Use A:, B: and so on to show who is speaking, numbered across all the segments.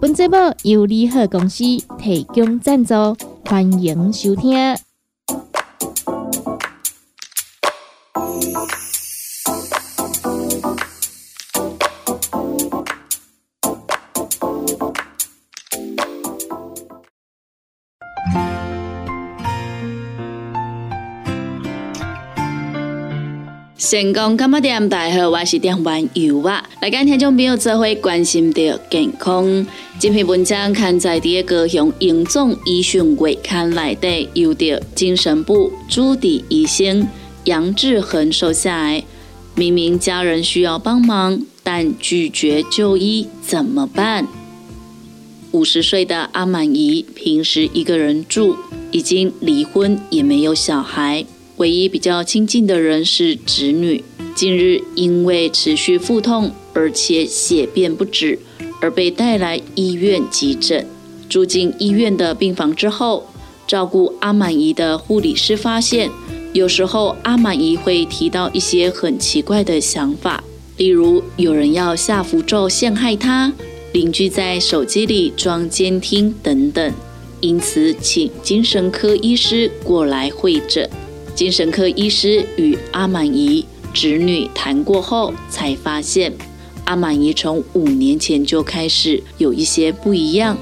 A: 本节目由利好公司提供赞助，欢迎收听。
B: 成功干嘛店？大家好，我是点玩游啊。来跟听众朋友做伙关心着健康。这篇文章刊在第一个向英总医讯月刊内底，由着精神部朱迪医生杨志恒收下来。明明家人需要帮忙，但拒绝就医，怎么办？五十岁的阿满姨平时一个人住，已经离婚，也没有小孩。唯一比较亲近的人是侄女。近日因为持续腹痛，而且血便不止，而被带来医院急诊。住进医院的病房之后，照顾阿满姨的护理师发现，有时候阿满姨会提到一些很奇怪的想法，例如有人要下符咒陷害她，邻居在手机里装监听等等。因此，请精神科医师过来会诊。精神科医师与阿满姨侄女谈过后，才发现阿满姨从五年前就开始有一些不一样。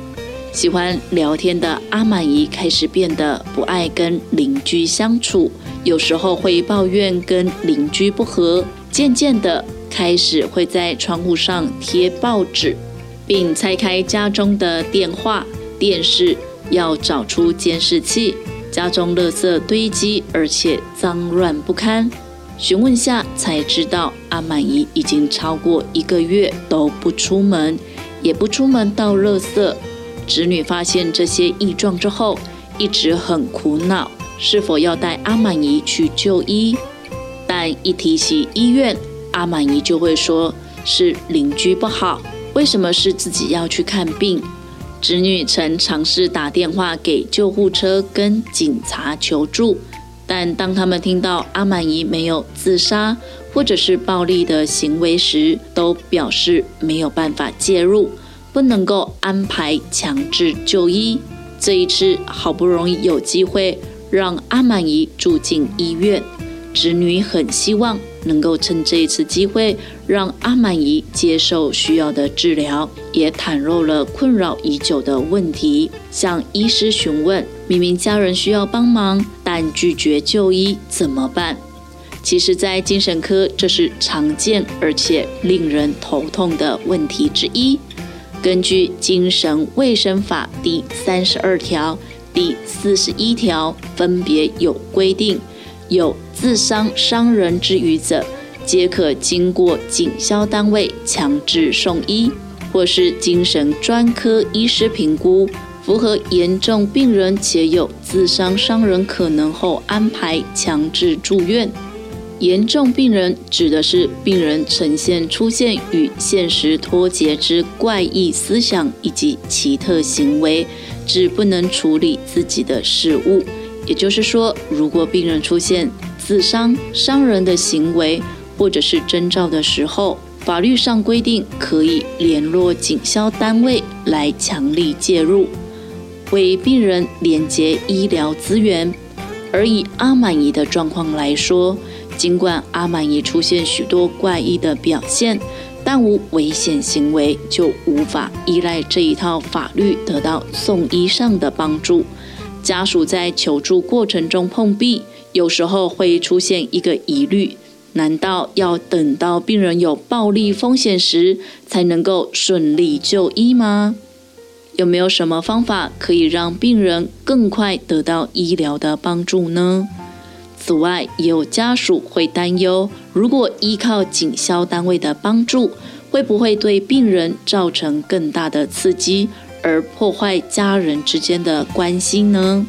B: 喜欢聊天的阿满姨开始变得不爱跟邻居相处，有时候会抱怨跟邻居不和。渐渐的，开始会在窗户上贴报纸，并拆开家中的电话、电视，要找出监视器。家中垃圾堆积，而且脏乱不堪。询问下才知道，阿满姨已经超过一个月都不出门，也不出门倒垃圾。侄女发现这些异状之后，一直很苦恼，是否要带阿满姨去就医。但一提起医院，阿满姨就会说是邻居不好，为什么是自己要去看病？侄女曾尝试打电话给救护车跟警察求助，但当他们听到阿满姨没有自杀或者是暴力的行为时，都表示没有办法介入，不能够安排强制就医。这一次好不容易有机会让阿满姨住进医院，侄女很希望。能够趁这一次机会，让阿满姨接受需要的治疗，也袒露了困扰已久的问题，向医师询问：明明家人需要帮忙，但拒绝就医，怎么办？其实，在精神科，这是常见而且令人头痛的问题之一。根据《精神卫生法》第三十二条、第四十一条，分别有规定。有自伤伤人之余者，皆可经过警消单位强制送医，或是精神专科医师评估，符合严重病人且有自伤伤人可能后，安排强制住院。严重病人指的是病人呈现出现与现实脱节之怪异思想以及奇特行为，指不能处理自己的事物。也就是说，如果病人出现自伤、伤人的行为或者是征兆的时候，法律上规定可以联络警消单位来强力介入，为病人连接医疗资源。而以阿满姨的状况来说，尽管阿满姨出现许多怪异的表现，但无危险行为，就无法依赖这一套法律得到送医上的帮助。家属在求助过程中碰壁，有时候会出现一个疑虑：难道要等到病人有暴力风险时才能够顺利就医吗？有没有什么方法可以让病人更快得到医疗的帮助呢？此外，也有家属会担忧，如果依靠警消单位的帮助，会不会对病人造成更大的刺激？而破坏家人之间的关系呢？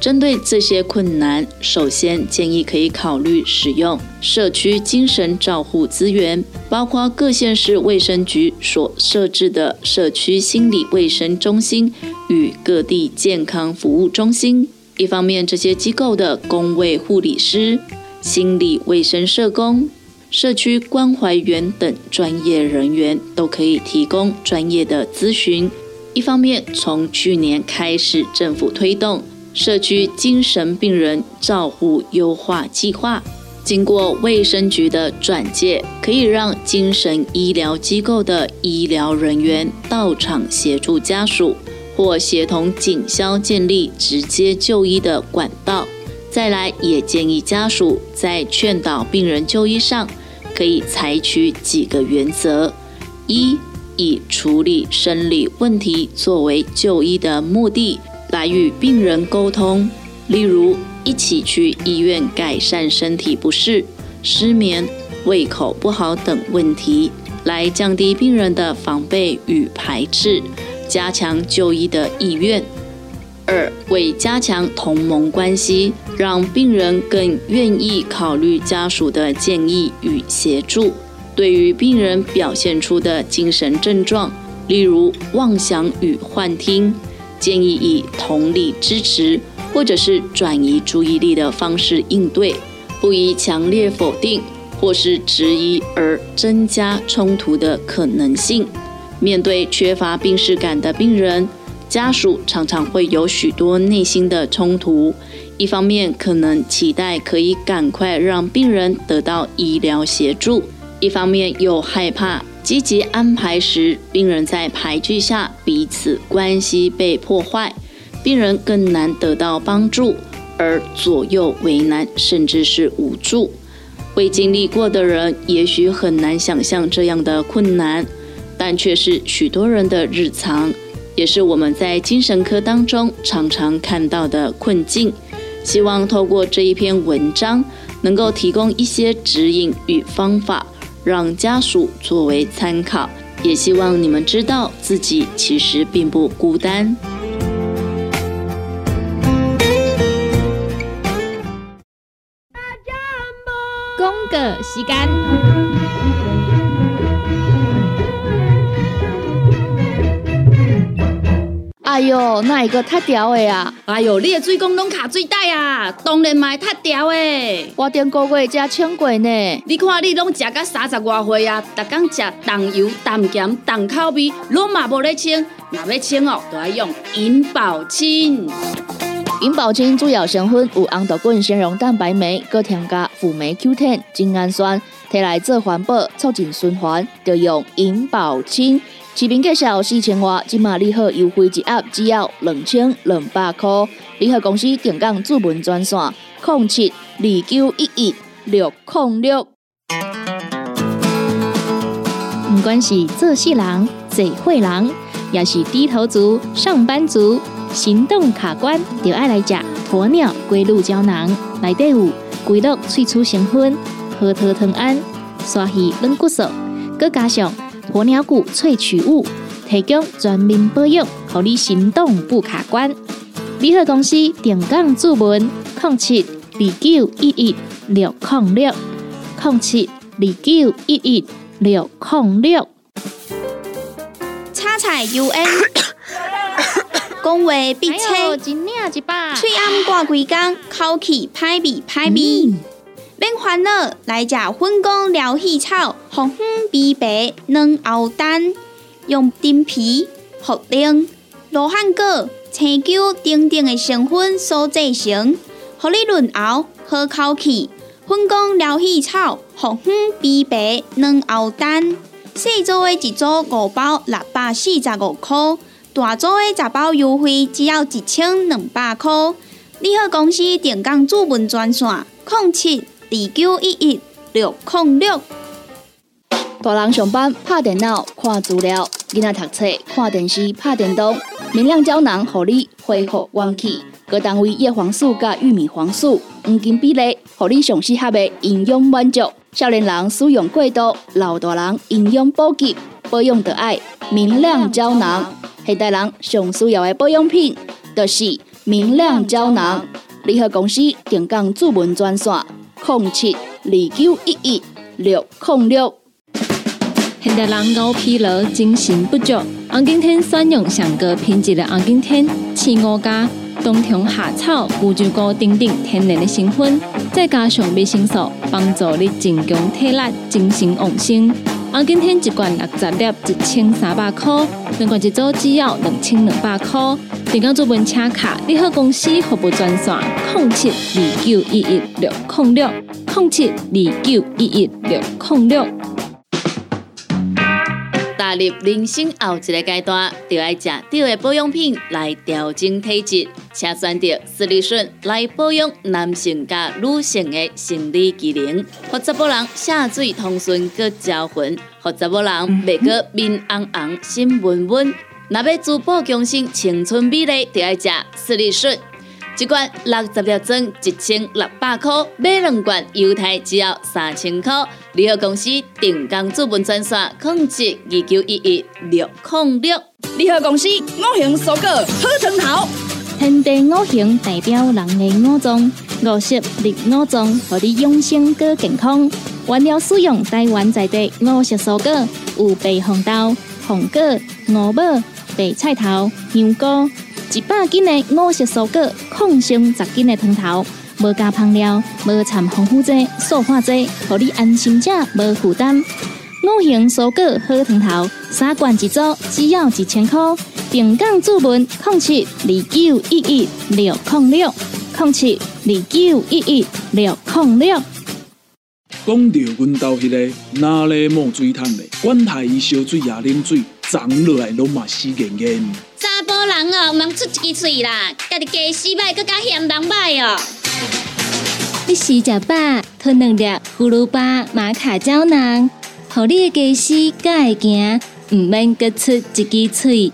B: 针对这些困难，首先建议可以考虑使用社区精神照护资源，包括各县市卫生局所设置的社区心理卫生中心与各地健康服务中心。一方面，这些机构的工卫护理师、心理卫生社工、社区关怀员等专业人员都可以提供专业的咨询；一方面，从去年开始，政府推动。社区精神病人照护优化计划，经过卫生局的转介，可以让精神医疗机构的医疗人员到场协助家属，或协同警消建立直接就医的管道。再来，也建议家属在劝导病人就医上，可以采取几个原则：一、以处理生理问题作为就医的目的。来与病人沟通，例如一起去医院改善身体不适、失眠、胃口不好等问题，来降低病人的防备与排斥，加强就医的意愿。二、为加强同盟关系，让病人更愿意考虑家属的建议与协助。对于病人表现出的精神症状，例如妄想与幻听。建议以同理支持，或者是转移注意力的方式应对，不以强烈否定或是质疑而增加冲突的可能性。面对缺乏病视感的病人，家属常常会有许多内心的冲突。一方面可能期待可以赶快让病人得到医疗协助，一方面又害怕。积极安排时，病人在排拒下，彼此关系被破坏，病人更难得到帮助，而左右为难，甚至是无助。未经历过的人，也许很难想象这样的困难，但却是许多人的日常，也是我们在精神科当中常常看到的困境。希望透过这一篇文章，能够提供一些指引与方法。让家属作为参考，也希望你们知道自己其实并不孤单。
A: 公个时间。哎哟，那一个太屌的呀！
B: 哎哟，你的水工拢卡最大呀，当然嘛太屌的。
A: 我顶个月才称过呢。
B: 你看你拢食到三十外岁啊，逐天食重油、重咸、重口味，拢嘛无咧称。若要称哦，就要用银保清。
A: 银保清主要成分有红豆根、纤溶蛋白酶，搁添加辅酶 Q1、精氨酸，摕来做环保、促进循环，就用银保清。市民介绍四千瓦，今马利好优惠一盒只要两千两百块。利好公司定岗主文专线：零七二九一一六零六。不管是做事人、做会人，也是低头族、上班族，行动卡关，就爱来食鸵鸟龟鹿胶囊。内底有龟鹿萃取成分，核桃藤胺、刷鱼软骨素，佮加上。鸵鸟骨萃取物，提供全面保养，让你行动不卡关。联合公司电杠注文：零七二九一一六零六零七二九一一六零六。
C: 叉彩 UN，讲话必车，嘴暗挂几工，口气歹味歹味。免烦恼，来食粉工疗气草，红粉枇杷软藕丹，用丁皮、茯苓、罗汉果、青椒等等的成分所制成，合你润喉好口气。粉工疗气草，红粉枇杷软藕丹，四组的一组五包六百四十五块，大组的十包优惠只要一千两百块。你好，公司电工主文专线：零七。二九一一六零六，
A: 大人上班拍电脑看资料，囡仔读册看电视拍电动，明亮胶囊合你恢复元气。各单位叶黄素加玉米黄素黄金比例，合你上适合的营养满足。少年人使用过度，老大人营养补给。
D: 保养的爱明亮胶囊，现代人上需要的保养品，就是明亮胶囊。联合公司定岗主文专线：零七二九一一六零六。
A: 现代人熬疲劳、精神不足，红景天选用上个品质的红景天，青五加冬虫夏草、乌鸡菇等等天然的成分，再加上维生素，帮助你增强体力、精神旺盛。红景天一罐六十粒，一千三百块；两罐一组，只要两千两百块。订购做本车卡，你好公司服务专线：零七二九一一六零六零七二九一一六零六。
B: 踏入人生后一个阶段，就要食对的保养品来调整体质，请选择斯利顺来保养男性加女性的生理机能，或者某人下水通顺个招魂，或者某人袂个面红红心温温。若要珠宝更新青春美丽，就要食斯利顺。一罐六十粒装，一千六百块；买两罐，犹太只要三千块。联合公司定岗资本专线：控制二九一一六零六。
D: 联合公司五行蔬果好成头，
A: 天地五行代表人的五脏，五色入五脏，让你养生更健康。原料使用台湾在地五色蔬果，有白红豆、红果、五宝、白菜头、香菇。一百斤的五色蔬果，控上十斤的汤头，无加香料，无掺防腐剂、塑化剂，让你安心吃，无负担。五行蔬果好汤头，三罐一组，只要一千块。平港注文：控七二九一一六控六，控七二九一一六控六。
E: 讲到阮兜迄个哪里冒水桶的，管他伊烧水也啉水，长落来拢嘛死严严。
F: 某人哦，唔出一支嘴啦，家己家洗歹，更加嫌人歹哦。
A: 你洗食饱，吞两粒葫芦巴、玛卡胶囊，互你的家洗更会行，毋免各出一支嘴。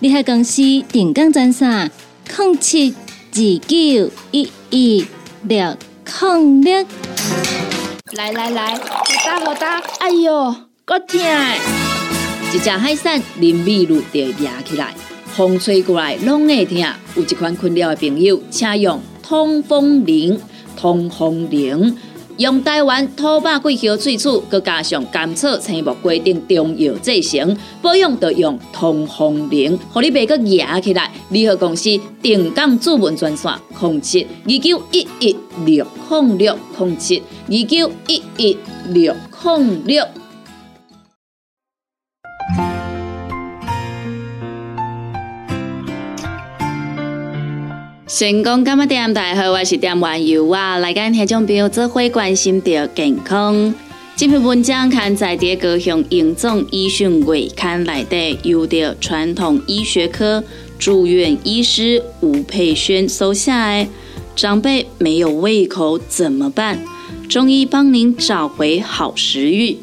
A: 你喺公司定岗赚啥？零七二九一一六零六。
D: 来来来，好打好打，哎哟，够痛！
B: 一只海扇林密路就压起来。风吹过来拢会疼，有一款困扰的朋友，请用通风铃。通风铃用台湾土白桂香萃取，佮加上甘草、青木规定中药制成，保养要用通风灵，互你袂佮压起来。联合公司定岗主文专线：控七二九一一六控六控七二九一一六控六。成功干么点？大家好，我是点玩游啊，来跟听众朋友做会关心着健康。这篇文章刊在第高雄应总医讯月刊内底，由着传统医学科住院医师吴佩轩收下。长辈没有胃口怎么办？中医帮您找回好食欲。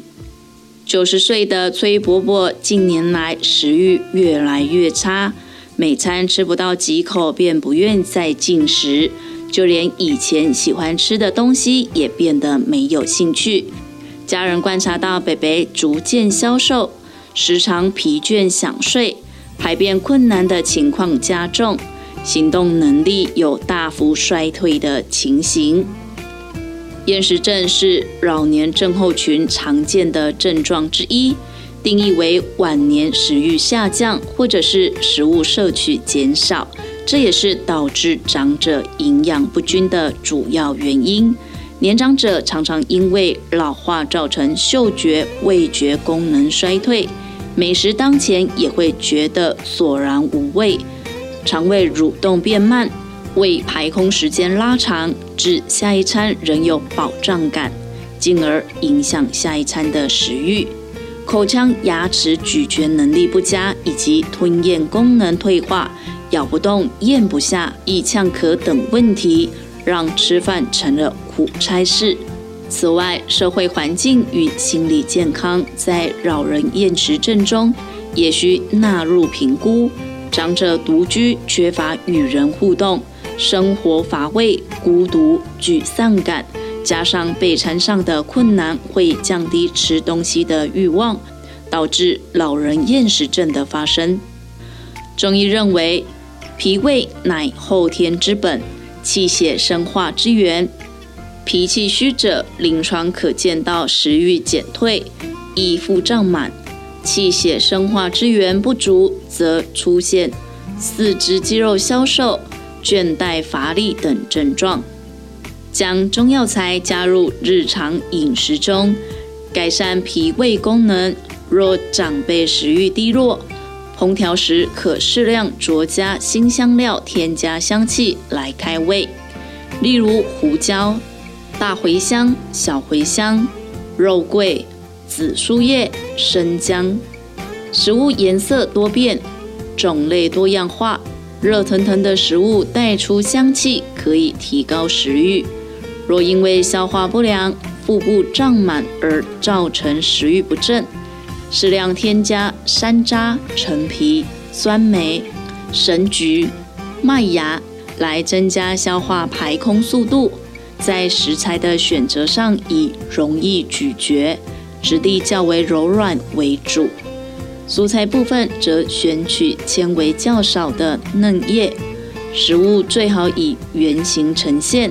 B: 九十岁的崔伯伯近年来食欲越来越差。每餐吃不到几口，便不愿再进食，就连以前喜欢吃的东西也变得没有兴趣。家人观察到北北逐渐消瘦，时常疲倦想睡，排便困难的情况加重，行动能力有大幅衰退的情形。厌食症是老年症候群常见的症状之一。定义为晚年食欲下降，或者是食物摄取减少，这也是导致长者营养不均的主要原因。年长者常常因为老化造成嗅觉、味觉功能衰退，美食当前也会觉得索然无味，肠胃蠕动变慢，胃排空时间拉长，至下一餐仍有饱胀感，进而影响下一餐的食欲。口腔、牙齿咀嚼能力不佳，以及吞咽功能退化、咬不动、咽不下、易呛咳等问题，让吃饭成了苦差事。此外，社会环境与心理健康在老人厌食症中也需纳入评估。长者独居，缺乏与人互动，生活乏味、孤独、沮丧感。加上备餐上的困难，会降低吃东西的欲望，导致老人厌食症的发生。中医认为，脾胃乃后天之本，气血生化之源。脾气虚者，临床可见到食欲减退、易腹胀满；气血生化之源不足，则出现四肢肌肉消瘦、倦怠乏力等症状。将中药材加入日常饮食中，改善脾胃功能。若长辈食欲低落，烹调时可适量酌加新香料，添加香气来开胃，例如胡椒、大茴香、小茴香、肉桂、紫苏叶、生姜。食物颜色多变，种类多样化，热腾腾的食物带出香气，可以提高食欲。若因为消化不良、腹部胀满而造成食欲不振，适量添加山楂、陈皮、酸梅、神菊、麦芽来增加消化排空速度。在食材的选择上，以容易咀嚼、质地较为柔软为主。蔬菜部分则选取纤维较少的嫩叶。食物最好以圆形呈现，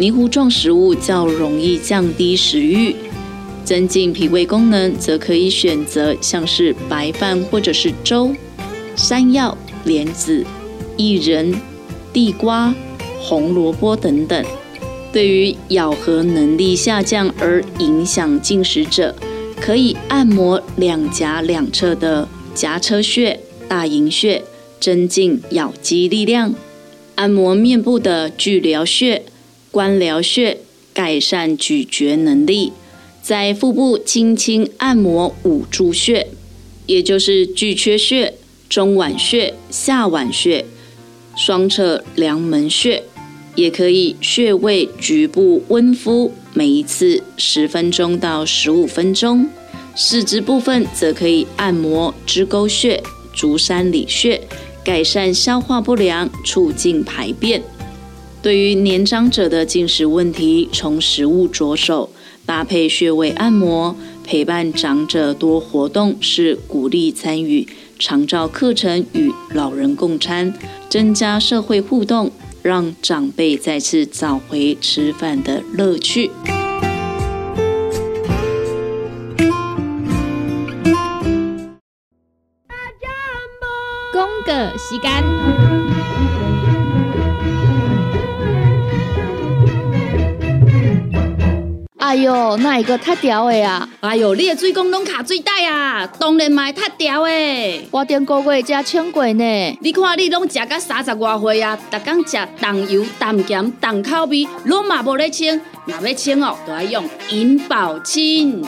B: 泥糊状食物较容易降低食欲。增进脾胃功能，则可以选择像是白饭或者是粥、山药、莲子、薏仁、地瓜、红萝卜等等。对于咬合能力下降而影响进食者，可以按摩两颊两侧的颊车穴、大迎穴，增进咬肌力量；按摩面部的巨髎穴、关髎穴，改善咀嚼能力。在腹部轻轻按摩五柱穴，也就是巨阙穴、中脘穴、下脘穴、双侧梁门穴，也可以穴位局部温敷，每一次十分钟到十五分钟。四肢部分则可以按摩支沟穴、足三里穴，改善消化不良，促进排便。对于年长者的进食问题，从食物着手。搭配穴位按摩，陪伴长者多活动，是鼓励参与长照课程与老人共餐，增加社会互动，让长辈再次找回吃饭的乐趣。
D: 哟，那一个太屌的啊！
F: 哎哟，你的水工拢卡最大啊，当然嘛太屌的。
D: 我顶个月才称过呢。
F: 你看你拢食到三十外岁啊，逐天食重油、重咸、重口味，拢嘛无咧称。若要称哦，就要用银保清。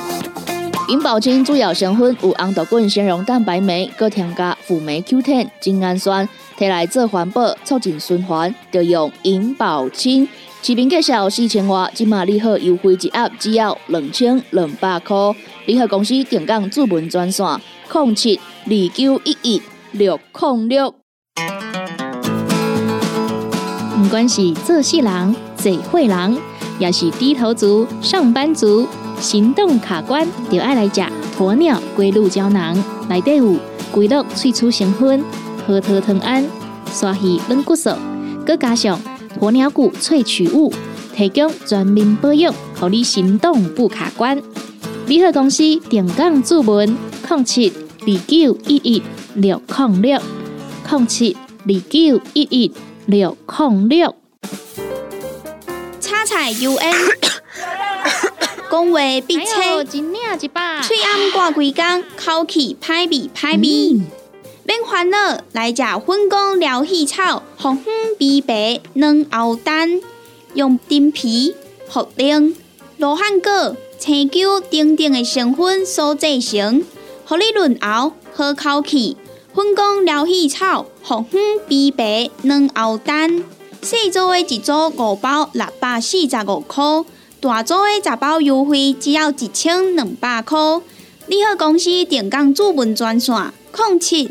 D: 银保清主要成分有红豆滚、纤溶蛋白酶，搁添加辅酶 Q10、精氨酸，摕来做环保、促进循环，就用银保清。视频介绍四千瓦，今马礼盒优惠一盒只要两千两百块。礼盒公司定岗主文专线：零七二九一一六零六。
A: 不管是做事人、做会人，也是低头族、上班族、行动卡关，就爱来食鸵鸟龟鹿胶囊。内底有龟鹿萃取成分，核桃藤胺、刷鱼软骨素，佮加上。鸵鸟骨萃取物提供全面保养，让你行动不卡关。联合公司定岗注文：零七二九一一六零六零七二九一一六零六。
C: 叉彩 U N，讲话必清，嘴暗挂几工，口气歹味歹味。免烦恼，来食粉公疗气草，红粉枇杷软藕丹，用丁皮、茯苓、罗汉果、青椒等等的成分所制成，合你润喉好口气。粉公疗气草，红粉枇杷软藕丹，细组的一组五包六百四十五块，大组的十包优惠只要一千两百块。你好，公司电工主文专线：零七。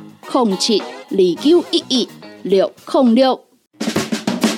D: 空七二九一一六空六。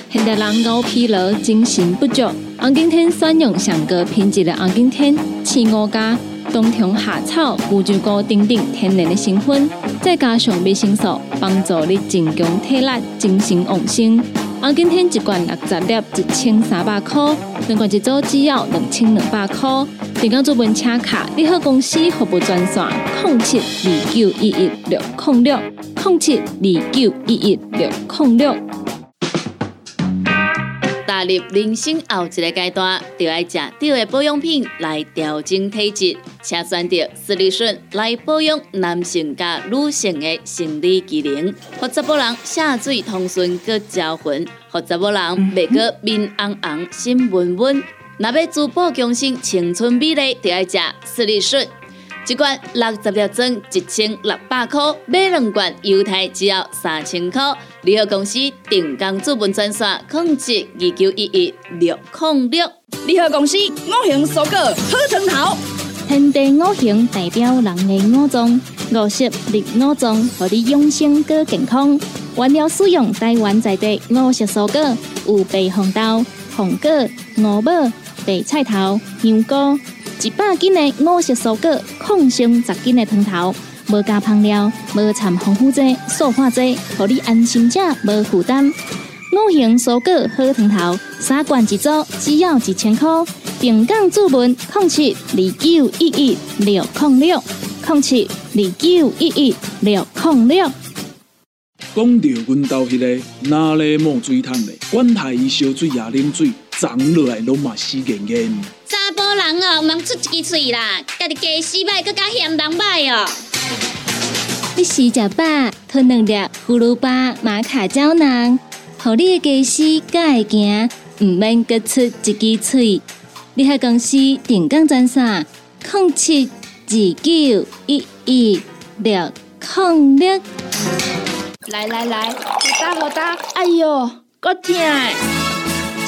A: 现代人高疲劳、精神不足，红景天选用上个品质的红景天，青五加。冬虫夏草、乌鸡菇等等天然的成分，再加上维生素，帮助你增强体力、精神旺盛。我今天一罐六十粒，一千三百块；两罐一组只要两千两百块。订购做本车卡，你好公司服务专线：零七二九一一六零六零七二九一一六零六。
B: 踏入人生后一个阶段，就要食对的保养品来调整体质，请选择斯利顺来保养男性加女性的生理机能，或者某人下水通顺个招魂，或者某人未过面红红心温温。若要珠宝强身、青春美丽，就要食斯利顺。一罐六十粒装，一千六百块；买两罐，犹太只要三千块。联合公司定岗资本专线：控制二九一一六零六。
F: 联合公司五行蔬果好成头，
A: 天地五行代表人的五脏，五色绿五脏，让你养生更健康。原料使用台湾在地五色蔬果，有白红豆、红果、五宝、白菜头、香菇。一百斤的五色蔬果，抗性十斤的汤头，无加香料，无掺防腐剂、塑化剂，互你安心吃，无负担。五行蔬果好汤头，三罐一组，只要一千块。平港注文控七二九一一六零六控七二九一一六零六。
E: 讲到阮兜迄个哪里冒水桶的，管他伊烧水也啉水，长落来拢嘛死严严。
C: 查甫人哦，唔通出一支嘴啦，家己家死歹，更加嫌人歹哦。
A: 你洗食饱，吞两粒葫芦巴、玛卡胶囊，互你的家洗更会行，唔免各出一支嘴。你喺公司定岗赚啥？零七二九一一六零六。
F: 来来来，好打好打，哎呦，够痛！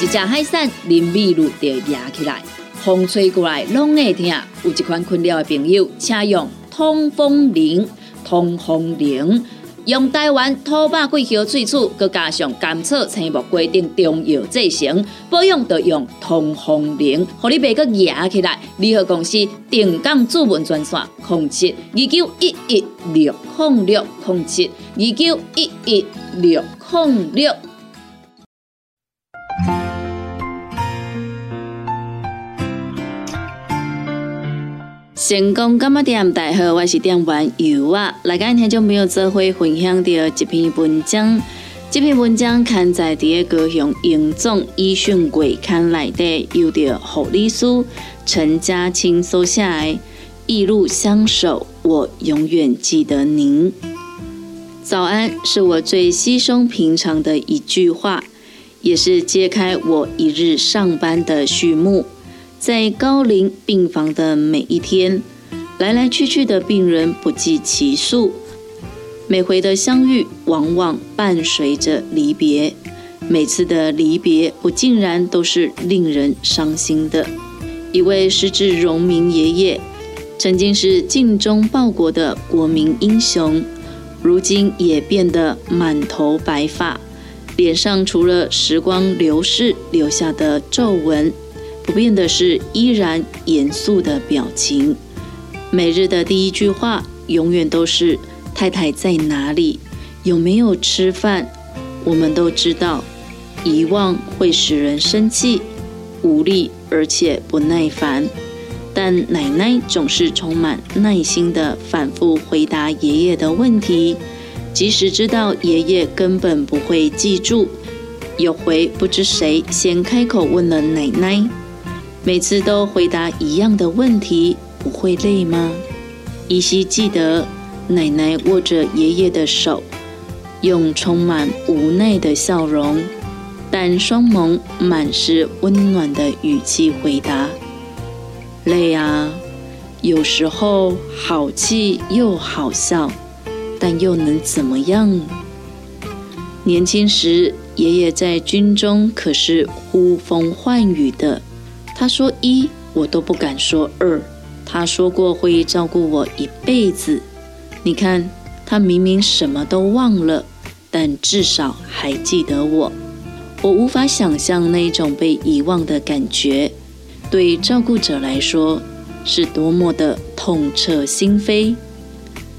B: 一只海扇淋米露就压起来，风吹过来拢会痛。有一款困扰的朋友，请用通风铃。通风铃用台湾土八桂香萃取，佮加上甘草、青木规定中药制成，保养就用通风铃，互你袂佮压起来。联合公司定岗主文专线：零七二九一一六控六零七二九一一六控六。成功干嘛店？大家好，我是店员尤啊。来今天就没有做会分享到一篇文章。这篇文章刊在第一高雄英总医讯柜刊内底，由着护理师陈家清所写的《一路相守，我永远记得您》。早安，是我最稀松平常的一句话，也是揭开我一日上班的序幕。在高龄病房的每一天，来来去去的病人不计其数，每回的相遇往往伴随着离别，每次的离别不竟然都是令人伤心的。一位失智荣民爷爷，曾经是尽忠报国的国民英雄，如今也变得满头白发，脸上除了时光流逝留下的皱纹。不变的是依然严肃的表情。每日的第一句话永远都是“太太在哪里？有没有吃饭？”我们都知道，遗忘会使人生气、无力，而且不耐烦。但奶奶总是充满耐心的反复回答爷爷的问题，即使知道爷爷根本不会记住。有回不知谁先开口问了奶奶。每次都回答一样的问题，不会累吗？依稀记得奶奶握着爷爷的手，用充满无奈的笑容，但双眸满是温暖的语气回答：“累啊，有时候好气又好笑，但又能怎么样？年轻时，爷爷在军中可是呼风唤雨的。他说一，我都不敢说二。他说过会照顾我一辈子。你看，他明明什么都忘了，但至少还记得我。我无法想象那种被遗忘的感觉，对照顾者来说是多么的痛彻心扉。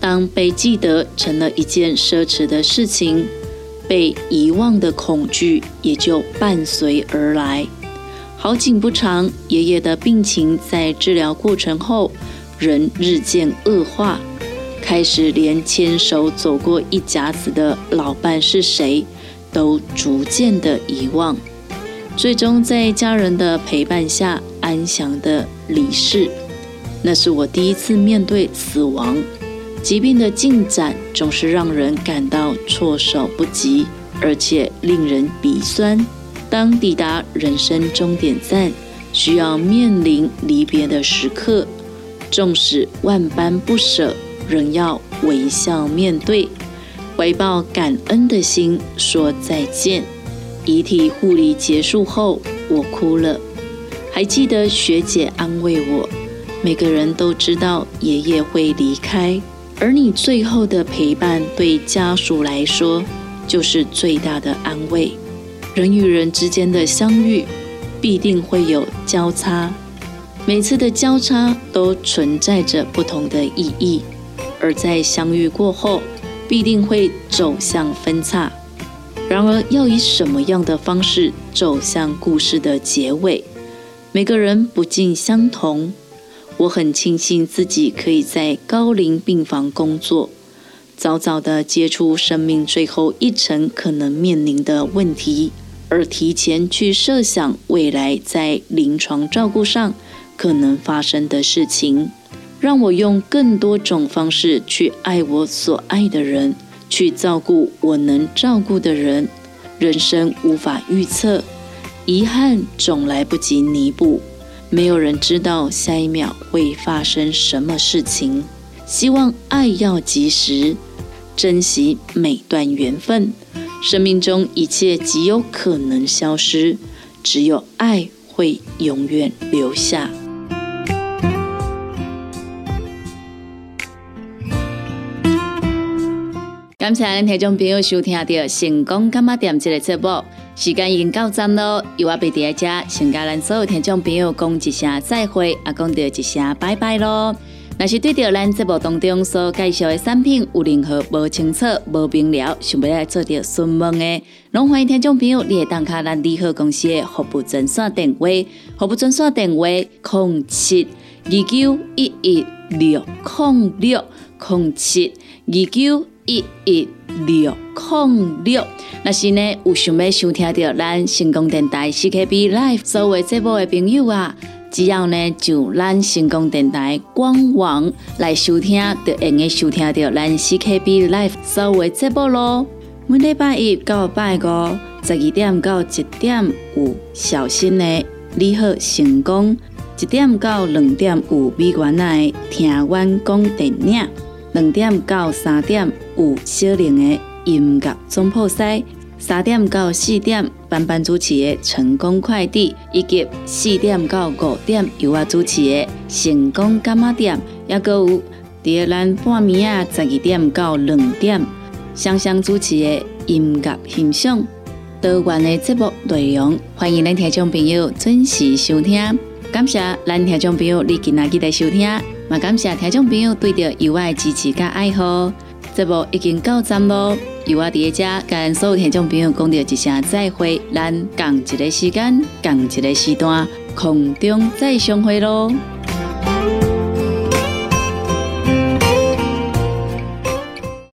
B: 当被记得成了一件奢侈的事情，被遗忘的恐惧也就伴随而来。好景不长，爷爷的病情在治疗过程后仍日渐恶化，开始连牵手走过一甲子的老伴是谁。都逐渐的遗忘，最终在家人的陪伴下安详的离世。那是我第一次面对死亡，疾病的进展总是让人感到措手不及，而且令人鼻酸。当抵达人生终点站，需要面临离别的时刻，纵使万般不舍，仍要微笑面对。怀抱感恩的心说再见。遗体护理结束后，我哭了。还记得学姐安慰我：每个人都知道爷爷会离开，而你最后的陪伴对家属来说就是最大的安慰。人与人之间的相遇必定会有交叉，每次的交叉都存在着不同的意义，而在相遇过后。必定会走向分叉。然而，要以什么样的方式走向故事的结尾？每个人不尽相同。我很庆幸自己可以在高龄病房工作，早早的接触生命最后一层可能面临的问题，而提前去设想未来在临床照顾上可能发生的事情。让我用更多种方式去爱我所爱的人，去照顾我能照顾的人。人生无法预测，遗憾总来不及弥补。没有人知道下一秒会发生什么事情。希望爱要及时，珍惜每段缘分。生命中一切极有可能消失，只有爱会永远留下。感谢咱听众朋友收听到《成功干妈店》这个节目，时间已经到站咯。由我贝在遮，先跟咱所有听众朋友讲一声再会，也讲到一声拜拜喽。若是对着咱节目当中所介绍的产品有任何无清楚、无明了，想要来做着询问的，拢欢迎听众朋友你打卡咱利好公司的服务专线电话，服务专线电话：零七二九一一六零六零七二九。一一六零六，那是呢，有想要收听到咱成功电台 CKB Life 所有节目的朋友啊，只要呢就咱成功电台官网来收听，就用收听到咱 CKB Live 所有节目咯。每礼拜一到礼拜五十二点到一点有小新的你好成功，一点到两点有美元来听阮讲电影。两点到三点有小玲的音乐总铺塞，三点到四点班班主持的成功快递，以及四点到五点由我主持的成功干妈店，也个有第二咱半暝啊十二点到两点香香主持的音乐欣赏，多元的节目内容，欢迎咱听众朋友准时收听。感谢咱听众朋友你今仔日来收听。也，感谢听众朋友对着意外支持甲爱好，节目已经到站咯。由我伫遮跟所有听众朋友讲着一声再会，咱共一个时间，共一个时段，空中再相会咯。